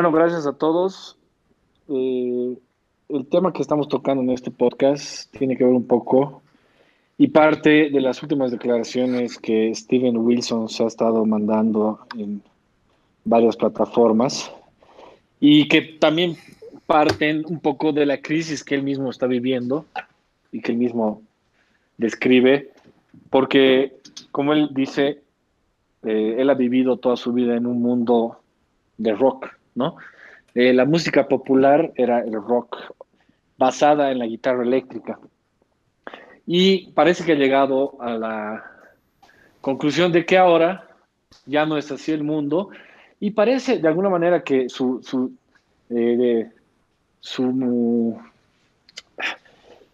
Bueno, gracias a todos. Eh, el tema que estamos tocando en este podcast tiene que ver un poco y parte de las últimas declaraciones que Steven Wilson se ha estado mandando en varias plataformas y que también parten un poco de la crisis que él mismo está viviendo y que él mismo describe, porque como él dice, eh, él ha vivido toda su vida en un mundo de rock, ¿no? Eh, la música popular era el rock basada en la guitarra eléctrica. Y parece que ha llegado a la conclusión de que ahora ya no es así el mundo y parece de alguna manera que su, su, eh, su,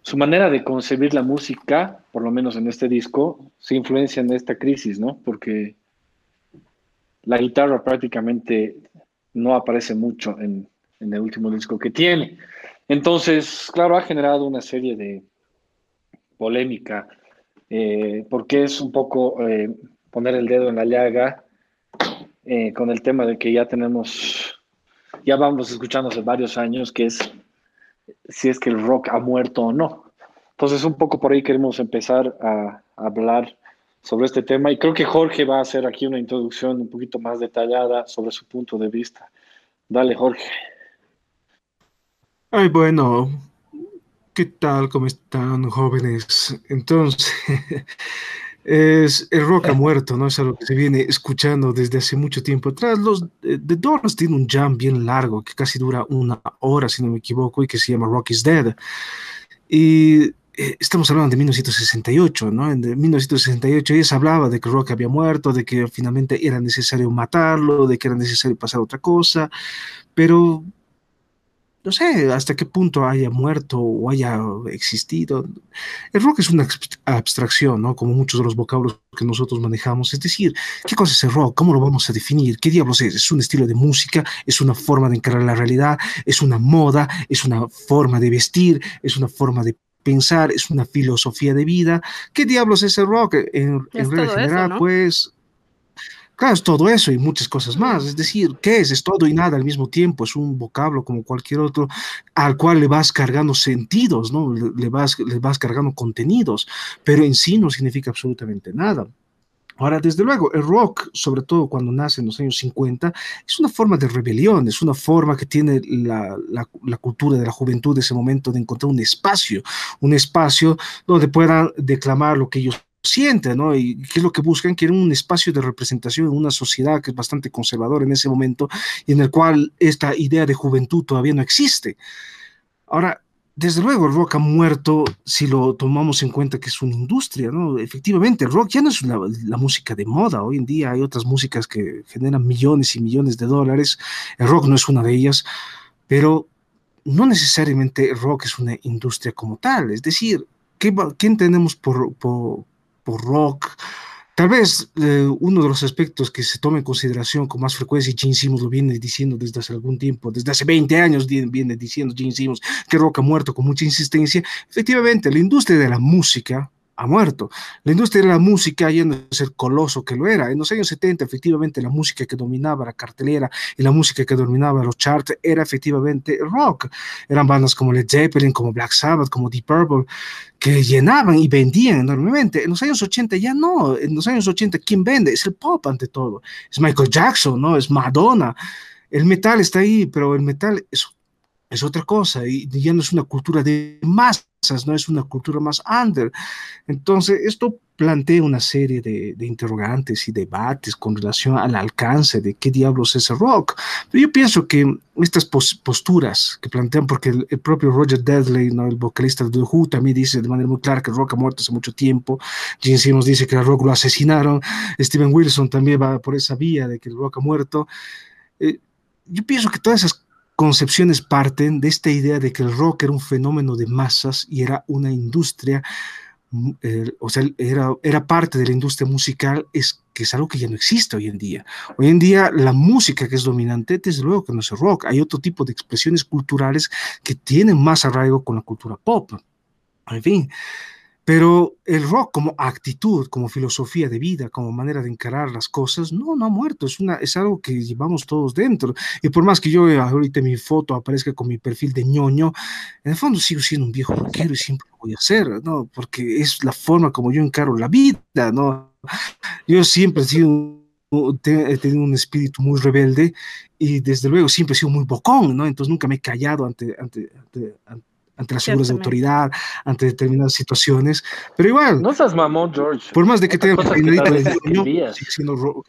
su manera de concebir la música, por lo menos en este disco, se influencia en esta crisis, ¿no? Porque la guitarra prácticamente no aparece mucho en, el último disco que tiene. Entonces, claro, ha generado una serie de polémica, eh, porque es un poco eh, poner el dedo en la llaga eh, con el tema de que ya tenemos, ya vamos escuchando hace varios años, que es si es que el rock ha muerto o no. Entonces, un poco por ahí queremos empezar a hablar sobre este tema y creo que Jorge va a hacer aquí una introducción un poquito más detallada sobre su punto de vista. Dale, Jorge. Ay, bueno, ¿qué tal? ¿Cómo están, jóvenes? Entonces, es, el rock ha muerto, ¿no? Es algo que se viene escuchando desde hace mucho tiempo atrás. Los The Doors tiene un jam bien largo que casi dura una hora, si no me equivoco, y que se llama Rock is Dead. Y eh, estamos hablando de 1968, ¿no? En 1968 ella hablaba de que Rock había muerto, de que finalmente era necesario matarlo, de que era necesario pasar otra cosa, pero no sé hasta qué punto haya muerto o haya existido. El rock es una abstracción, ¿no? Como muchos de los vocablos que nosotros manejamos. Es decir, ¿qué cosa es el rock? ¿Cómo lo vamos a definir? ¿Qué diablos es? ¿Es un estilo de música? ¿Es una forma de encarar la realidad? ¿Es una moda? ¿Es una forma de vestir? ¿Es una forma de pensar, es una filosofía de vida. ¿Qué diablos es el rock? En, en general, pues, claro, es todo eso y muchas cosas más. Es decir, ¿qué es? Es todo y nada al mismo tiempo. Es un vocablo como cualquier otro al cual le vas cargando sentidos, ¿no? Le, vas, le vas cargando contenidos, pero en sí no significa absolutamente nada. Ahora, desde luego, el rock, sobre todo cuando nace en los años 50, es una forma de rebelión, es una forma que tiene la, la, cultura de la juventud de ese momento de encontrar un espacio, un espacio donde puedan declamar lo que ellos sienten, ¿no? Y qué es lo que buscan, quieren un espacio de representación en una sociedad que es bastante conservadora en ese momento y en el cual esta idea de juventud todavía no existe. Ahora, desde luego el rock ha muerto si lo tomamos en cuenta que es una industria, ¿no? Efectivamente, el rock ya no es la, música de moda. Hoy en día hay otras músicas que generan millones y millones de dólares. El rock no es una de ellas, pero no necesariamente el rock es una industria como tal. Es decir, ¿qué, qué entendemos por, por, por rock? Tal vez eh, uno de los aspectos que se toma en consideración con más frecuencia, y Gene Simmons lo viene diciendo desde hace algún tiempo, desde hace 20 años viene diciendo Gene Simmons que rock ha muerto con mucha insistencia, efectivamente la industria de la música ha muerto. La industria de la música ya no es el coloso que lo era. En los años 70, efectivamente, la música que dominaba la cartelera y la música que dominaba los charts era efectivamente rock. Eran bandas como Led Zeppelin, como Black Sabbath, como Deep Purple, que llenaban y vendían enormemente. En los años 80 ya no. En los años 80, ¿quién vende? Es el pop ante todo. Es Michael Jackson, ¿no? Es Madonna. El metal está ahí, pero el metal es, es otra cosa y ya no es una cultura de más no es una cultura más under. Entonces, esto plantea una serie de, interrogantes y debates con relación al alcance de qué diablos es el rock. Yo pienso que estas posturas que plantean, porque el, propio Roger Dudley, ¿no? el vocalista de The Who, también dice de manera muy clara que el rock ha muerto hace mucho tiempo. Gene Simmons dice que el rock lo asesinaron. Steven Wilson también va por esa vía de que el rock ha muerto. Eh, yo pienso que todas esas concepciones parten de esta idea de que el rock era un fenómeno de masas y era una industria, mm, o sea, era, era parte de la industria musical, es que es algo que ya no existe hoy en día. Hoy en día la música que es dominante, desde luego que no es rock, hay otro tipo de expresiones culturales que tienen más arraigo con la cultura pop. En fin, Pero el rock como actitud, como filosofía de vida, como manera de encarar las cosas, no, no ha muerto, es, una, es algo que llevamos todos dentro. Y por más que yo ahorita mi foto aparezca con mi perfil de ñoño, en el fondo sigo siendo un viejo rockero y siempre lo voy a hacer, ¿no? Porque es la forma como yo encaro la vida, ¿no? Yo siempre he sido he tenido un espíritu muy rebelde y desde luego siempre he sido muy bocón, ¿no? Entonces nunca me he callado ante, ante, ante, ante las figuras de autoridad, ante determinadas situaciones, pero igual. No seas mamón, George. Por más de que tenga peinadito de niño, siendo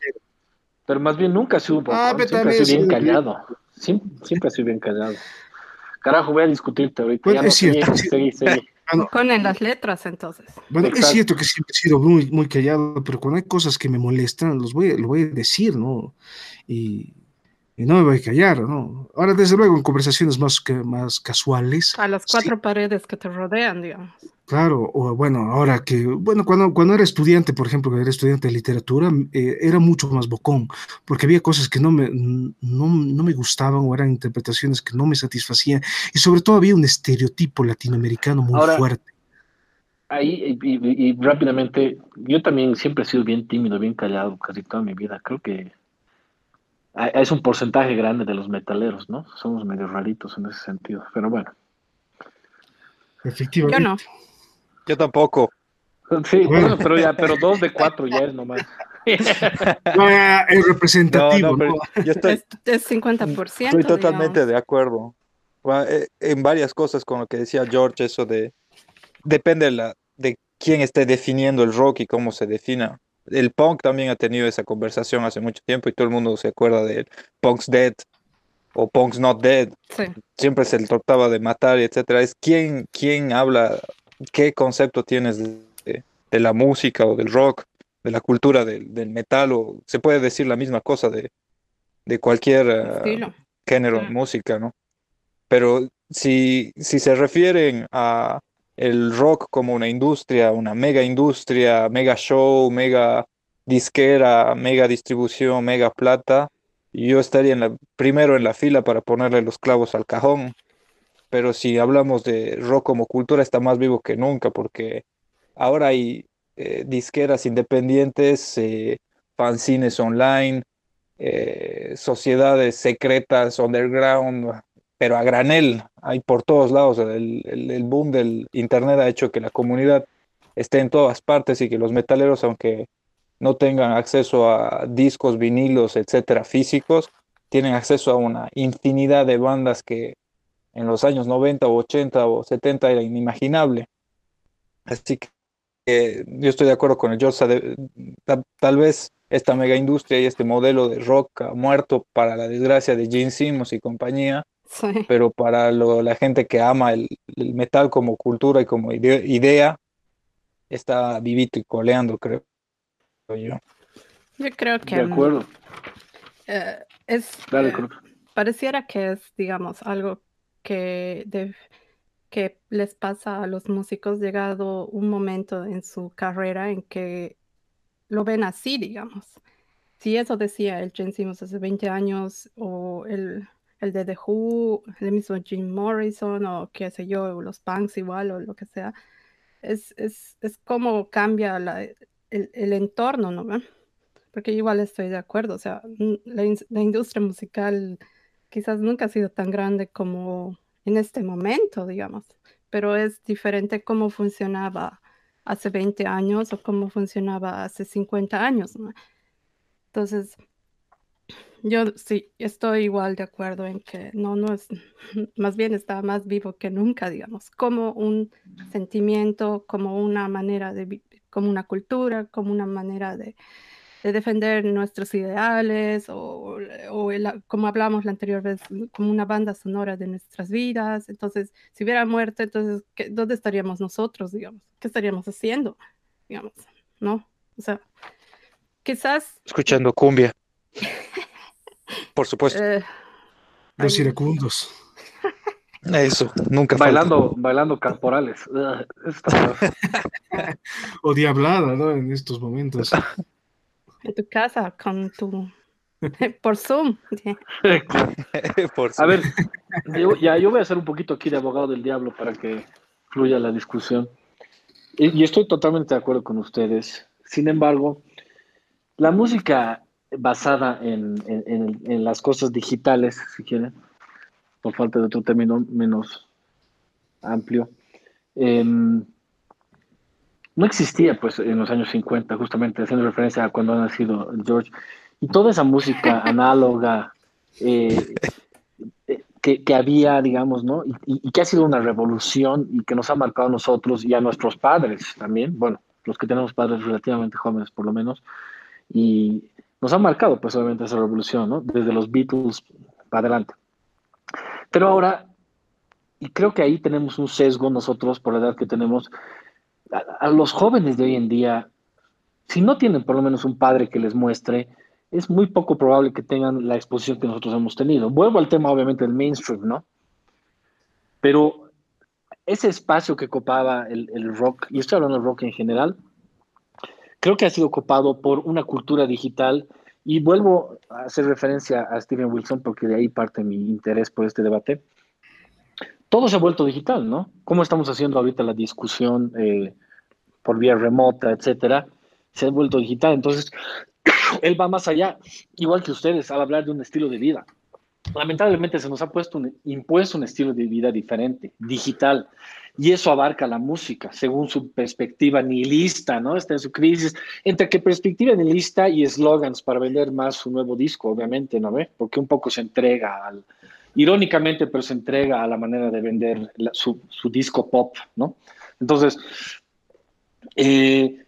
Pero más bien nunca sido ah, siempre ha sido bien callado. Siempre, siempre ha sido bien callado. Carajo, voy a discutirte ahorita. Bueno, es cierto. Ponen las letras entonces. Bueno, es cierto que siempre he sido muy, muy callado, pero cuando hay cosas que me molestan, los voy, lo voy a decir, ¿no? Y y no me voy a callar, ¿no? Ahora, desde luego, en conversaciones más, que, más casuales. A las cuatro paredes que te rodean, digamos. Claro, o bueno, ahora que, bueno, cuando, cuando era estudiante, por ejemplo, cuando era estudiante de literatura, eh, era mucho más bocón, porque había cosas que no me, no, no, me gustaban o eran interpretaciones que no me satisfacían, y sobre todo había un estereotipo latinoamericano muy fuerte. Ahí, y, y rápidamente, yo también siempre he sido bien tímido, bien callado casi toda mi vida. Creo que es un porcentaje grande de los metaleros, ¿no? Somos medio raritos en ese sentido, pero bueno. Efectivamente. Yo no. Yo tampoco. Sí, bueno, pero ya, pero dos de cuatro ya es nomás. No, es representativo. No, Yo estoy, es 50%. Estoy totalmente de acuerdo. Eh, en varias cosas con lo que decía George, eso de depende de, la, de quién esté definiendo el rock y cómo se defina el punk también ha tenido esa conversación hace mucho tiempo y todo el mundo se acuerda de Punk's Dead o Punk's Not Dead. Siempre se le trataba de matar etcétera. Es quién, quién habla, qué concepto tienes de, la música o del rock, de la cultura del, metal, o se puede decir la misma cosa de, de cualquier ah, género de música, ¿no? Pero si, si se refieren a el rock como una industria, una mega industria, mega show, mega disquera, mega distribución, mega plata, yo estaría en la, primero en la fila para ponerle los clavos al cajón. Pero si hablamos de rock como cultura, está más vivo que nunca, porque ahora hay eh, disqueras independientes, eh, fanzines online, eh, sociedades secretas, underground, pero a granel, hay por todos lados. El, el, boom del Internet ha hecho que la comunidad esté en todas partes y que los metaleros, aunque no tengan acceso a discos, vinilos, etcétera, físicos, tienen acceso a una infinidad de bandas que en los años 90 o 80 o 70 era inimaginable. Así que eh, yo estoy de acuerdo con el George. Tal, vez esta mega industria y este modelo de rock muerto para la desgracia de Gene Simmons y compañía, pero para la gente que ama el, metal como cultura y como idea, está vivito y coleando, creo yo. Yo creo que... De acuerdo. Eh, es, eh, pareciera que es, digamos, algo que, que les pasa a los músicos llegado un momento en su carrera en que lo ven así, digamos. Si eso decía el Jen Simmons hace 20 años o el el de The Who, el mismo Jim Morrison o qué sé yo, los punks igual o lo que sea, es, es, es como cambia el, el, entorno, ¿no? Porque igual estoy de acuerdo, o sea, la, la, industria musical quizás nunca ha sido tan grande como en este momento, digamos, pero es diferente cómo funcionaba hace 20 años o cómo funcionaba hace 50 años, ¿no? Entonces, yo sí, estoy igual de acuerdo en que no, no es, más bien está más vivo que nunca, digamos, como un sentimiento, como una manera de, como una cultura, como una manera de, defender nuestros ideales, o, o como hablamos la anterior vez, como una banda sonora de nuestras vidas. Entonces, si hubiera muerto, entonces, ¿dónde estaríamos nosotros, digamos? ¿Qué estaríamos haciendo, digamos? ¿No? O sea, quizás... Escuchando cumbia. Por supuesto. Eh, Los iracundos. Eso, nunca Bailando, bailando corporales. o diablada, ¿no? En estos momentos. En tu casa, con tu... Por Zoom. Por Zoom. A ver, yo, ya yo voy a hacer un poquito aquí de abogado del diablo para que fluya la discusión. Y estoy totalmente de acuerdo con ustedes. Sin embargo, la música basada en, las cosas digitales, si quieren, por falta de otro término menos amplio, em, no existía pues en los años 50, justamente haciendo referencia a cuando ha nacido George. Y toda esa música análoga eh, eh, que, había, digamos, ¿no? Y, que ha sido una revolución y que nos ha marcado a nosotros y a nuestros padres también, bueno, los que tenemos padres relativamente jóvenes por lo menos, y nos ha marcado pues obviamente esa revolución, ¿no? Desde los Beatles para adelante. Pero ahora, y creo que ahí tenemos un sesgo nosotros por la edad que tenemos, a los jóvenes de hoy en día, si no tienen por lo menos un padre que les muestre, es muy poco probable que tengan la exposición que nosotros hemos tenido. Vuelvo al tema, obviamente, del mainstream, ¿no? Pero ese espacio que copaba el, rock, y estoy hablando del rock en general, creo que ha sido ocupado por una cultura digital. Y vuelvo a hacer referencia a Steven Wilson, porque de ahí parte mi interés por este debate. Todo se ha vuelto digital, ¿no? ¿Cómo estamos haciendo ahorita la discusión eh, por vía remota, etcétera? Se ha vuelto digital. Entonces, él va más allá, igual que ustedes, al hablar de un estilo de vida. Lamentablemente se nos ha puesto un, impuesto un estilo de vida diferente, digital, y eso abarca la música, según su perspectiva nihilista, ¿no? Está en su crisis, entre qué perspectiva nihilista y eslogans para vender más su nuevo disco, obviamente, ¿no ve? Porque un poco se entrega al, irónicamente, pero se entrega a la manera de vender su, su, disco pop, ¿no? Entonces, eh,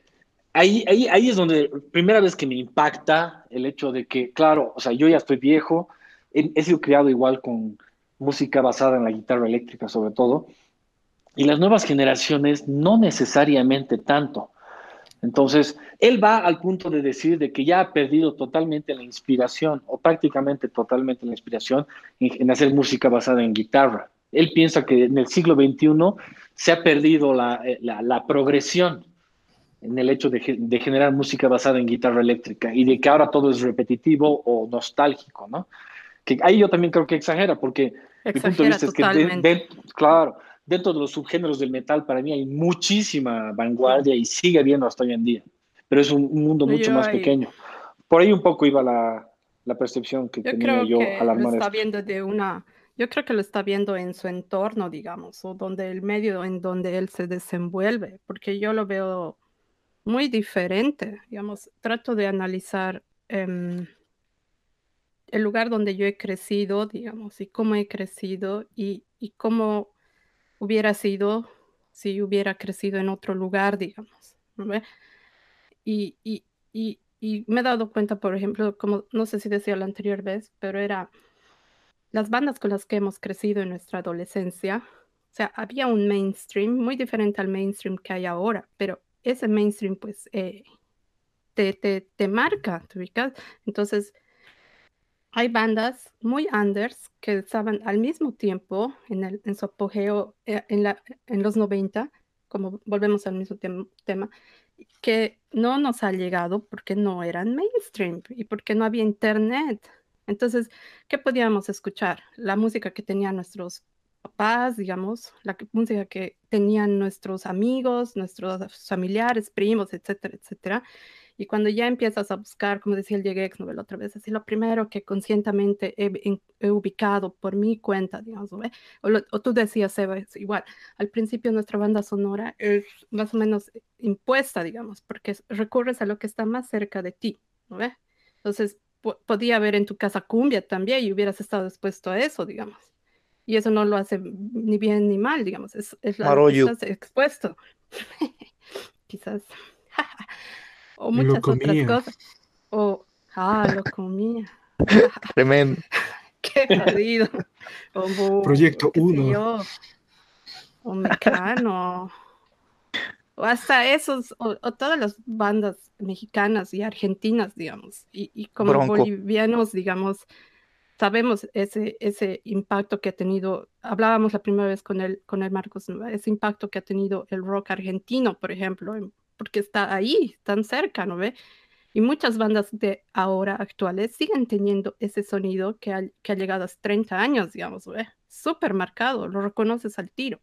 ahí, ahí, ahí es donde, primera vez que me impacta el hecho de que, claro, o sea, yo ya estoy viejo, he, sido criado igual con música basada en la guitarra eléctrica sobre todo, y las nuevas generaciones no necesariamente tanto. Entonces, él va al punto de decir de que ya ha perdido totalmente la inspiración, o prácticamente totalmente la inspiración, en, hacer música basada en guitarra. Él piensa que en el siglo XXI se ha perdido la, eh, la progresión en el hecho de, generar música basada en guitarra eléctrica y de que ahora todo es repetitivo o nostálgico, ¿no? Que ahí yo también creo que exagera, porque mi punto de vista es que, claro, dentro de los subgéneros del metal, para mí hay muchísima vanguardia y sigue habiendo hasta hoy en día, pero es un, mundo mucho más pequeño. Por ahí un poco iba la, la percepción que tenía yo al armar lo está viendo de una yo creo que lo está viendo en su entorno, digamos, o donde el medio en donde él se desenvuelve, porque yo lo veo muy diferente. Digamos, trato de analizar em, el lugar donde yo he crecido, digamos, y cómo he crecido y, cómo hubiera sido si hubiera crecido en otro lugar, digamos. Y, y, me he dado cuenta, por ejemplo, como no sé si decía la anterior vez, pero era las bandas con las que hemos crecido en nuestra adolescencia. O sea, había un mainstream muy diferente al mainstream que hay ahora, pero ese mainstream pues eh, te, te, te, marca, ¿te ubicas? Entonces, hay bandas muy unders que estaban al mismo tiempo en, el, en su apogeo eh, en, la, en los 90, como volvemos al mismo tema, que no nos ha llegado porque no eran mainstream y porque no había internet. Entonces, ¿qué podíamos escuchar? La música que tenían nuestros papás, digamos, la música que tenían nuestros amigos, nuestros familiares, primos, etcétera, etcétera. Y cuando ya empiezas a buscar, como decía el Jagex la otra vez, así lo primero que conscientemente he, ubicado por mi cuenta, digamos, ¿ve? O, tú decías, Eva, es igual, al principio nuestra banda sonora es más o menos impuesta, digamos, porque recurres a lo que está más cerca de ti, ¿no ve? Entonces, podía haber en tu casa cumbia también y hubieras estado expuesto a eso, digamos y eso no lo hace ni bien ni mal, digamos, es, es la estás expuesto. Quizás. O muchas otras cosas. O, ah, lo comía. Tremendo. Qué jodido. Proyecto 1. O Mecano. O hasta esos, o, todas las bandas mexicanas y argentinas, digamos, y, y como bolivianos, digamos, sabemos ese, ese impacto que ha tenido, hablábamos la primera vez con el, con el Marcos, ese impacto que ha tenido el rock argentino, por ejemplo, porque está ahí, tan cerca, ¿no ve? Y muchas bandas de ahora actuales siguen teniendo ese sonido que ha, que ha llegado a 30 años, digamos, ¿ve? Súper marcado, lo reconoces al tiro.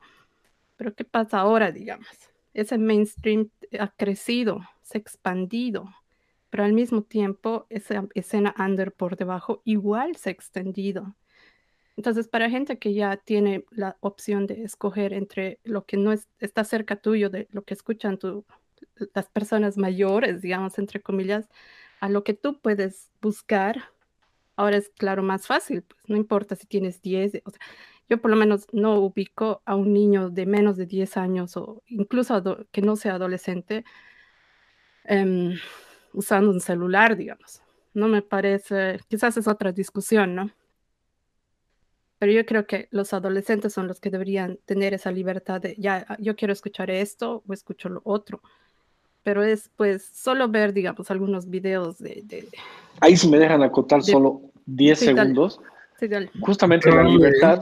Pero ¿qué pasa ahora, digamos? ese mainstream ha crecido, se ha expandido, pero al mismo tiempo esa escena under por debajo igual se ha extendido. Entonces, para gente que ya tiene la opción de escoger entre lo que no está cerca tuyo, de lo que escuchan las personas mayores, digamos, entre comillas, a lo que tú puedes buscar, ahora es claro más fácil, pues no importa si tienes 10, o yo por lo menos no ubico a un niño de menos de 10 años o incluso que no sea adolescente em, usando un celular, digamos. No me parece, quizás es otra discusión, ¿no? Pero yo creo que los adolescentes son los que deberían tener esa libertad de, ya, yo quiero escuchar esto o escucho lo otro. Pero es pues solo ver, digamos, algunos videos de... Ahí si me dejan acotar solo 10 segundos. Justamente la libertad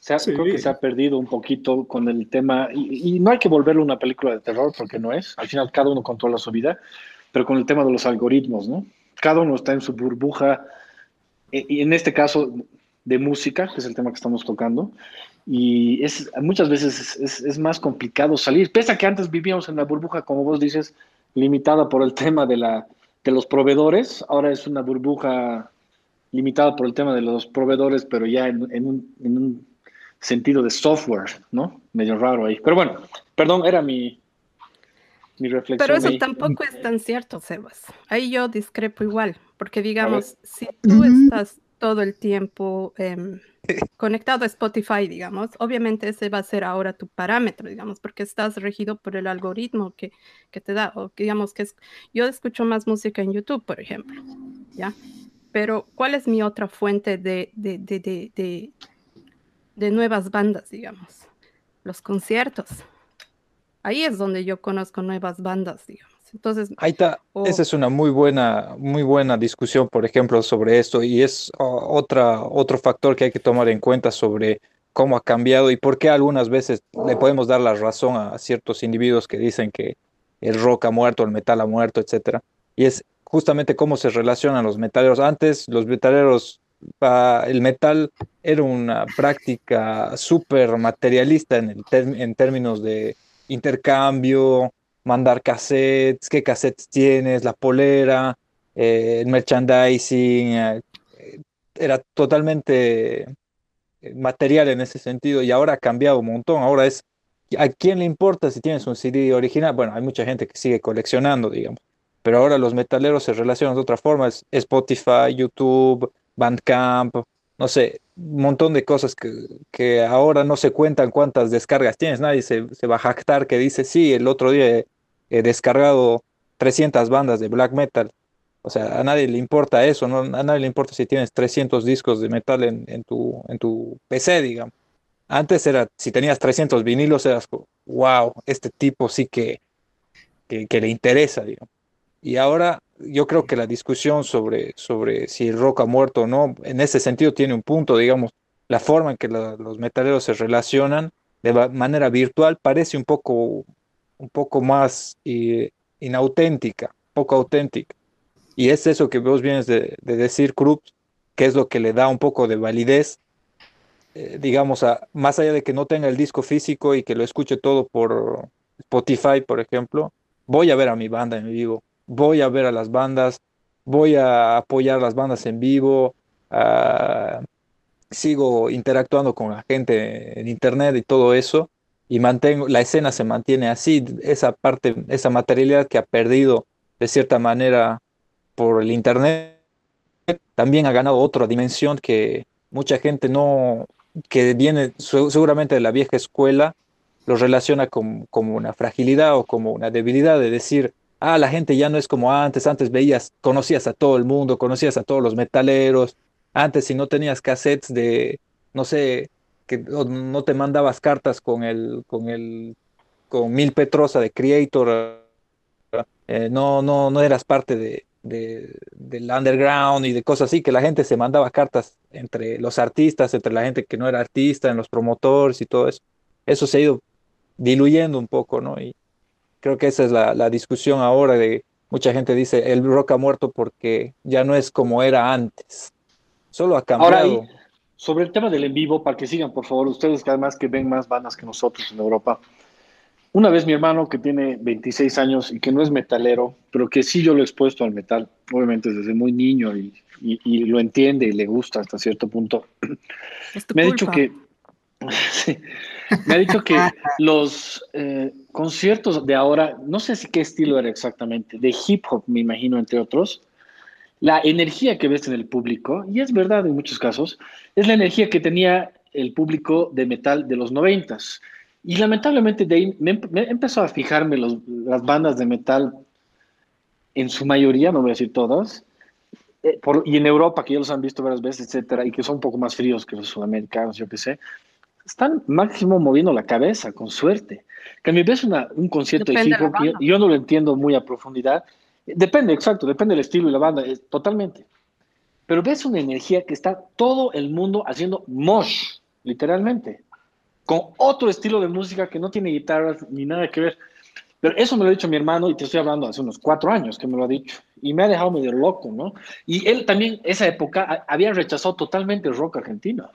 se creo que se ha perdido un poquito con el tema, y, no hay que volverlo una película de terror porque no es, al final cada uno controla su vida, pero con el tema de los algoritmos, ¿no? Cada uno está en su burbuja, e, y en este caso de música, que es el tema que estamos tocando, y es, muchas veces es, más complicado salir, pese a que antes vivíamos en la burbuja, como vos dices, limitada por el tema de, la, de los proveedores, ahora es una burbuja limitada por el tema de los proveedores, pero ya en, un, en un sentido de software, ¿no? Medio raro ahí. Pero bueno, perdón, era mi, mi reflexión. Pero eso tampoco es tan cierto, Sebas. Ahí yo discrepo igual, porque digamos, si tú estás todo el tiempo em, conectado a Spotify, digamos, obviamente ese va a ser ahora tu parámetro, digamos, porque estás regido por el algoritmo que, que te da, o digamos que es, yo escucho más música en YouTube, por ejemplo, ¿ya? Pero ¿cuál es mi otra fuente de, de, de, de nuevas bandas, digamos? Los conciertos. Ahí es donde yo conozco nuevas bandas, digamos. Entonces, ahí está. Esa es una muy buena, muy buena discusión, por ejemplo, sobre esto y es otra, otro factor que hay que tomar en cuenta sobre cómo ha cambiado y por qué algunas veces le podemos dar la razón a ciertos individuos que dicen que el rock ha muerto, el metal ha muerto, etcétera. Y es justamente cómo se relacionan los metaleros. Antes los metaleros, el metal era una práctica súper materialista en, en términos de intercambio, mandar cassettes, qué cassettes tienes, la polera, eh, el merchandising, eh, era totalmente eh, material en ese sentido y ahora ha cambiado un montón. Ahora es, ¿a quién le importa si tienes un CD original? Bueno, hay mucha gente que sigue coleccionando, digamos, pero ahora los metaleros se relacionan de otra forma, es Spotify, YouTube, Bandcamp, no sé, un montón de cosas que, que, ahora no se cuentan cuántas descargas tienes. Nadie se, se, va a jactar que dice, sí, el otro día he descargado 300 bandas de black metal. O sea, a nadie le importa eso, ¿no? a nadie le importa si tienes 300 discos de metal en, en, tu, en tu PC, digamos. Antes era, si tenías 300 vinilos, eras, wow, este tipo sí que, que, que le interesa, digamos. Y ahora yo creo que la discusión sobre, sobre si el rock ha muerto o no, en ese sentido tiene un punto, digamos, la forma en que los metaleros se relacionan de manera virtual parece un poco, un poco más eh, inauténtica, poco auténtica. Y es eso que vos vienes de, decir, Krupp, que es lo que le da un poco de validez, eh, digamos, a, más allá de que no tenga el disco físico y que lo escuche todo por Spotify, por ejemplo, voy a ver a mi banda en vivo, voy a ver a las bandas, voy a apoyar las bandas en vivo, sigo interactuando con la gente en internet y todo eso, y mantengo, la escena se mantiene así, esa parte, esa materialidad que ha perdido de cierta manera por el internet, también ha ganado otra dimensión que mucha gente no, que viene seguramente de la vieja escuela, lo relaciona como, como una fragilidad o como una debilidad de decir, ah, la gente ya no es como antes, antes veías, conocías a todo el mundo, conocías a todos los metaleros, antes si no tenías cassettes de, no sé, que no te mandabas cartas con el, con el, con Mil Petrosa de Creator, eh, no, no, no eras parte de, del underground y de cosas así, que la gente se mandaba cartas entre los artistas, entre la gente que no era artista, en los promotores y todo eso. Eso se ha ido diluyendo un poco, ¿no? Y, Creo que esa es la, discusión ahora de mucha gente dice el rock ha muerto porque ya no es como era antes. Solo ha cambiado. Ahora, sobre el tema del en vivo, para que sigan, por favor, ustedes que además que ven más bandas que nosotros en Europa. Una vez mi hermano que tiene 26 años y que no es metalero, pero que sí yo lo he expuesto al metal, obviamente desde muy niño y, lo entiende y le gusta hasta cierto punto, me ha dicho que me ha dicho que los eh, conciertos de ahora, no sé si qué estilo era exactamente, de hip hop me imagino entre otros, la energía que ves en el público, y es verdad en muchos casos, es la energía que tenía el público de metal de los noventas. Y lamentablemente de ahí me, he empezado a fijarme las bandas de metal, en su mayoría, no voy a decir todas, eh, y en Europa, que ya los han visto varias veces, etcétera, y que son un poco más fríos que los sudamericanos, yo qué sé, están máximo moviendo la cabeza, con suerte. Que a mí ves una, un concierto de hip hop, yo, yo, no lo entiendo muy a profundidad. Depende, exacto, depende del estilo y la banda, totalmente. Pero ves una energía que está todo el mundo haciendo mosh, literalmente con otro estilo de música que no tiene guitarras ni nada que ver. Pero eso me lo ha dicho mi hermano y te estoy hablando hace unos cuatro años que me lo ha dicho. Y me ha dejado medio loco, ¿no? Y él también, esa época, había rechazado totalmente el rock argentino.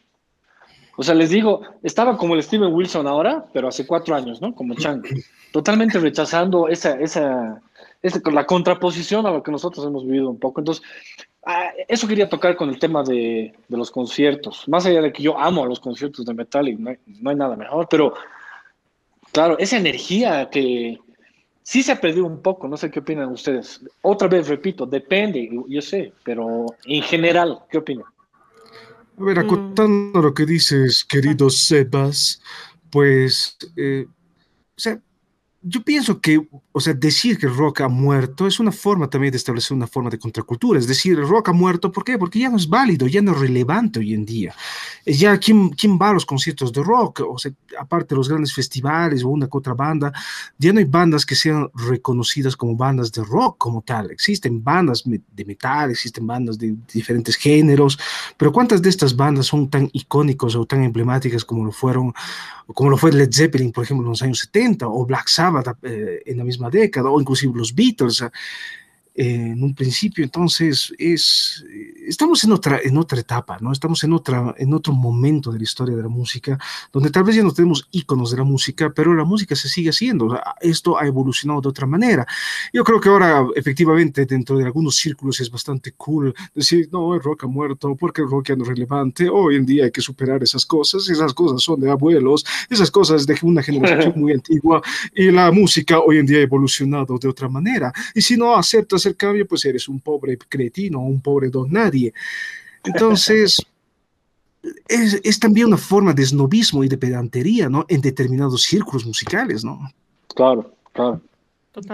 O sea, les digo, estaba como el Steven Wilson ahora, pero hace cuatro años, ¿no? Como Chang. Totalmente rechazando esa, esa, esa, la contraposición a lo que nosotros hemos vivido un poco. Entonces, Ah, eso quería tocar con el tema de, los conciertos. Más allá de que yo amo los conciertos de metal y no hay, nada mejor, pero claro, esa energía que sí se ha perdido un poco, no sé qué opinan ustedes. Otra vez repito, depende, yo sé, pero en general, ¿qué opinan? A ver, acotando lo que dices, querido Sebas, pues, eh, o sea, yo pienso que, o sea, decir que el rock ha muerto es una forma también de establecer una forma de contracultura. Es decir, el rock ha muerto, ¿por qué? Porque ya no es válido, ya no es relevante hoy en día. Eh, ya, ¿quién, quién va a los conciertos de rock? O sea, aparte de los grandes festivales o una que otra banda, ya no hay bandas que sean reconocidas como bandas de rock como tal. Existen bandas de metal, existen bandas de diferentes géneros, pero ¿cuántas de estas bandas son tan icónicos o tan emblemáticas como lo fueron, como lo fue Led Zeppelin, por ejemplo, en los años 70, o Black Sabbath? Eh, en la misma década, o inclusive los Beatles en un principio. Entonces, es, estamos en otra, en otra etapa, ¿no? Estamos en, otra, en otro momento de la historia de la música, donde tal vez ya no tenemos íconos de la música, pero la música se sigue haciendo. Esto ha evolucionado de otra manera. Yo creo que ahora, efectivamente, dentro de algunos círculos es bastante cool decir, no, el rock ha muerto, porque el rock ya no es relevante. Hoy en día hay que superar esas cosas. Esas cosas son de abuelos, esas cosas de una generación muy antigua, y la música hoy en día ha evolucionado de otra manera. Y si no aceptas el cambio, pues eres un pobre cretino, un pobre don nadie. Entonces, es, también una forma de snobismo y de pedantería, ¿no? En determinados círculos musicales, ¿no? Claro, claro.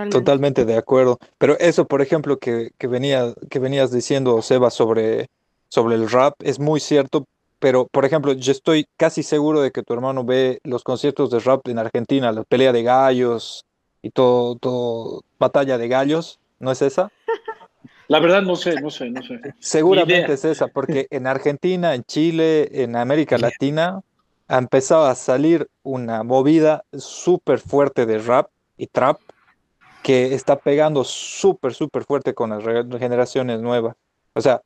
Totalmente. de acuerdo. Pero eso, por ejemplo, que, venía, que venías diciendo, Seba, sobre, sobre el rap, es muy cierto. Pero, por ejemplo, yo estoy casi seguro de que tu hermano ve los conciertos de rap en Argentina, la pelea de gallos y todo, todo batalla de gallos. ¿No es esa? La verdad no sé, no sé, no sé. Seguramente es esa, porque en Argentina, en Chile, en América Latina, ha empezado a salir una movida súper fuerte de rap y trap que está pegando súper, súper fuerte con las generaciones nuevas. O sea,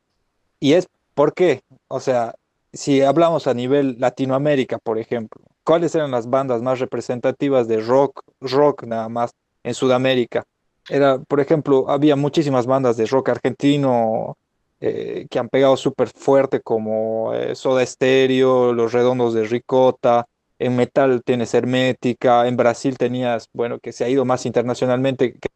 y es por qué. O sea, si hablamos a nivel Latinoamérica, por ejemplo, ¿cuáles eran las bandas más representativas de rock, rock nada más en Sudamérica? Era, por ejemplo, había muchísimas bandas de rock argentino eh, que han pegado súper fuerte, como eh, Soda Stereo, Los Redondos de Ricota. En metal tienes Hermética. En Brasil tenías, bueno, que se ha ido más internacionalmente, que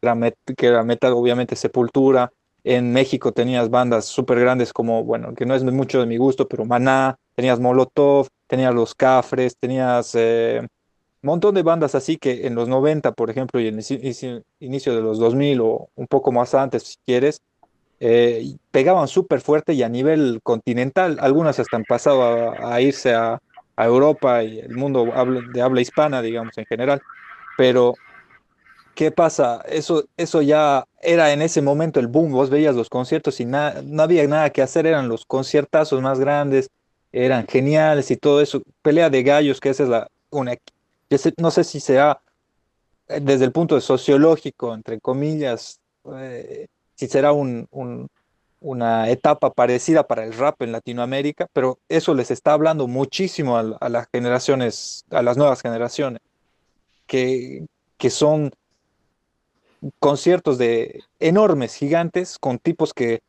era, que era metal, obviamente, Sepultura. En México tenías bandas súper grandes como, bueno, que no es mucho de mi gusto, pero Maná, tenías Molotov, tenías Los Cafres, tenías eh, montón de bandas así que en los 90, por ejemplo, y en el inicio de los 2000 o un poco más antes, si quieres, eh, pegaban súper fuerte y a nivel continental, algunas hasta han pasado a, irse a, Europa y el mundo de habla hispana, digamos, en general. Pero, ¿qué pasa? Eso, eso ya era en ese momento el boom, vos veías los conciertos y no había nada que hacer, eran los conciertazos más grandes, eran geniales y todo eso. Pelea de gallos, que esa es la, una no sé si sea eh, desde el punto de sociológico, entre comillas, eh, si será un, una etapa parecida para el rap en Latinoamérica, pero eso les está hablando muchísimo a, las generaciones, a las nuevas generaciones, que, que son conciertos de enormes, gigantes, con tipos que,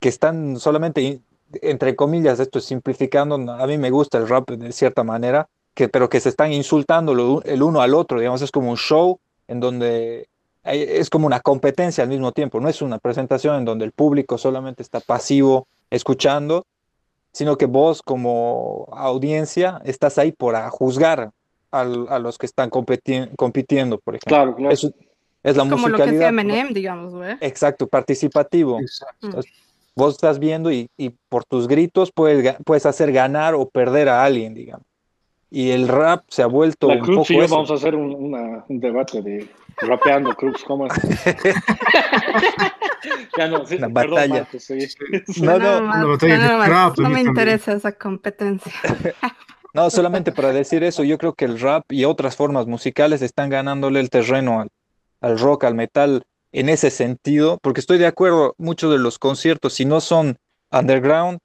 que están solamente, entre comillas, esto es simplificando, a mí me gusta el rap de cierta manera, que, pero que se están insultando el uno al otro, digamos, es como un show en donde es como una competencia al mismo tiempo, no es una presentación en donde el público solamente está pasivo escuchando, sino que vos como audiencia estás ahí para juzgar a los que están compitiendo, por ejemplo. Claro, claro. Es, la como lo que es MNM, digamos, güey. Exacto, participativo. Exacto. vos estás viendo y, y, por tus gritos puedes, puedes hacer ganar o perder a alguien, digamos. Y el rap se ha vuelto. La Cruz y yo vamos a hacer un, un debate de rapeando, Cruz, ¿cómo es? ya no, sí, una batalla. No, no, no, no, no me interesa esa competencia. no, solamente para decir eso, yo creo que el rap y otras formas musicales están ganándole el terreno al, al rock, al metal, en ese sentido, porque estoy de acuerdo, muchos de los conciertos, si no son underground,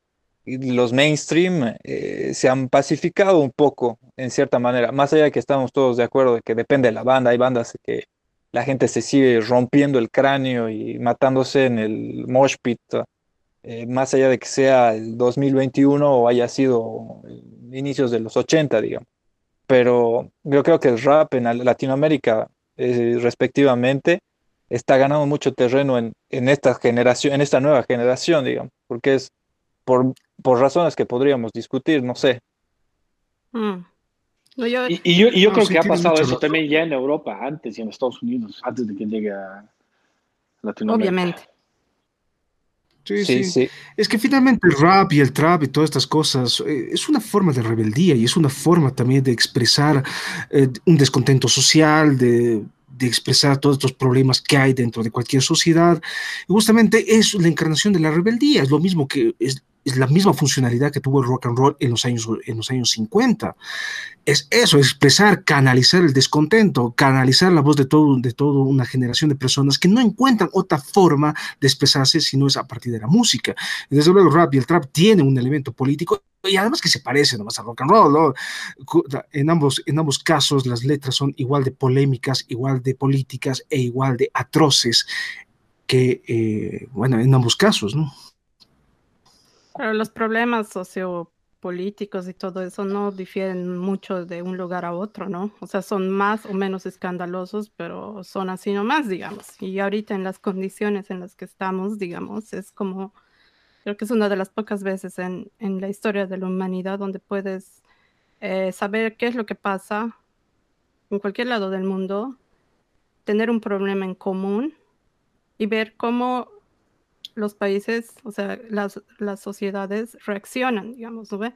los mainstream eh, se han pacificado un poco, en cierta manera, más allá de que estamos todos de acuerdo de que depende de la banda, hay bandas que la gente se sigue rompiendo el cráneo y matándose en el mosh pit, eh, más allá de que sea el 2021 o haya sido inicios de los 80, digamos. Pero yo creo que el rap en Latinoamérica, eh, respectivamente, está ganando mucho terreno en, en, esta generación, en esta nueva generación, digamos, porque es por, por razones que podríamos discutir, no sé. Mm y, yo, yo creo que ha pasado eso también ya en Europa antes y en Estados Unidos, antes de que llegue a Latinoamérica. Obviamente. Sí, sí, Es que finalmente el rap y el trap y todas estas cosas eh, es una forma de rebeldía y es una forma también de expresar eh, un descontento social, de, de, expresar todos estos problemas que hay dentro de cualquier sociedad. Y justamente es la encarnación de la rebeldía, es lo mismo que es es la misma funcionalidad que tuvo el rock and roll en los años, en los años 50. Es eso, expresar, canalizar el descontento, canalizar la voz de todo, de toda una generación de personas que no encuentran otra forma de expresarse si no es a partir de la música. desde luego el rap y el trap tienen un elemento político y además que se parece nomás al rock and roll. En, ambos, en ambos casos las letras son igual de polémicas, igual de políticas e igual de atroces que, eh, bueno, en ambos casos, ¿no? Pero los problemas sociopolíticos y todo eso no difieren mucho de un lugar a otro, ¿no? O sea, son más o menos escandalosos, pero son así nomás, digamos. Y ahorita en las condiciones en las que estamos, digamos, es como, creo que es una de las pocas veces en, en la historia de la humanidad donde puedes eh, saber qué es lo que pasa en cualquier lado del mundo, tener un problema en común y ver cómo los países, o sea, las, las sociedades reaccionan, digamos, ¿no ve?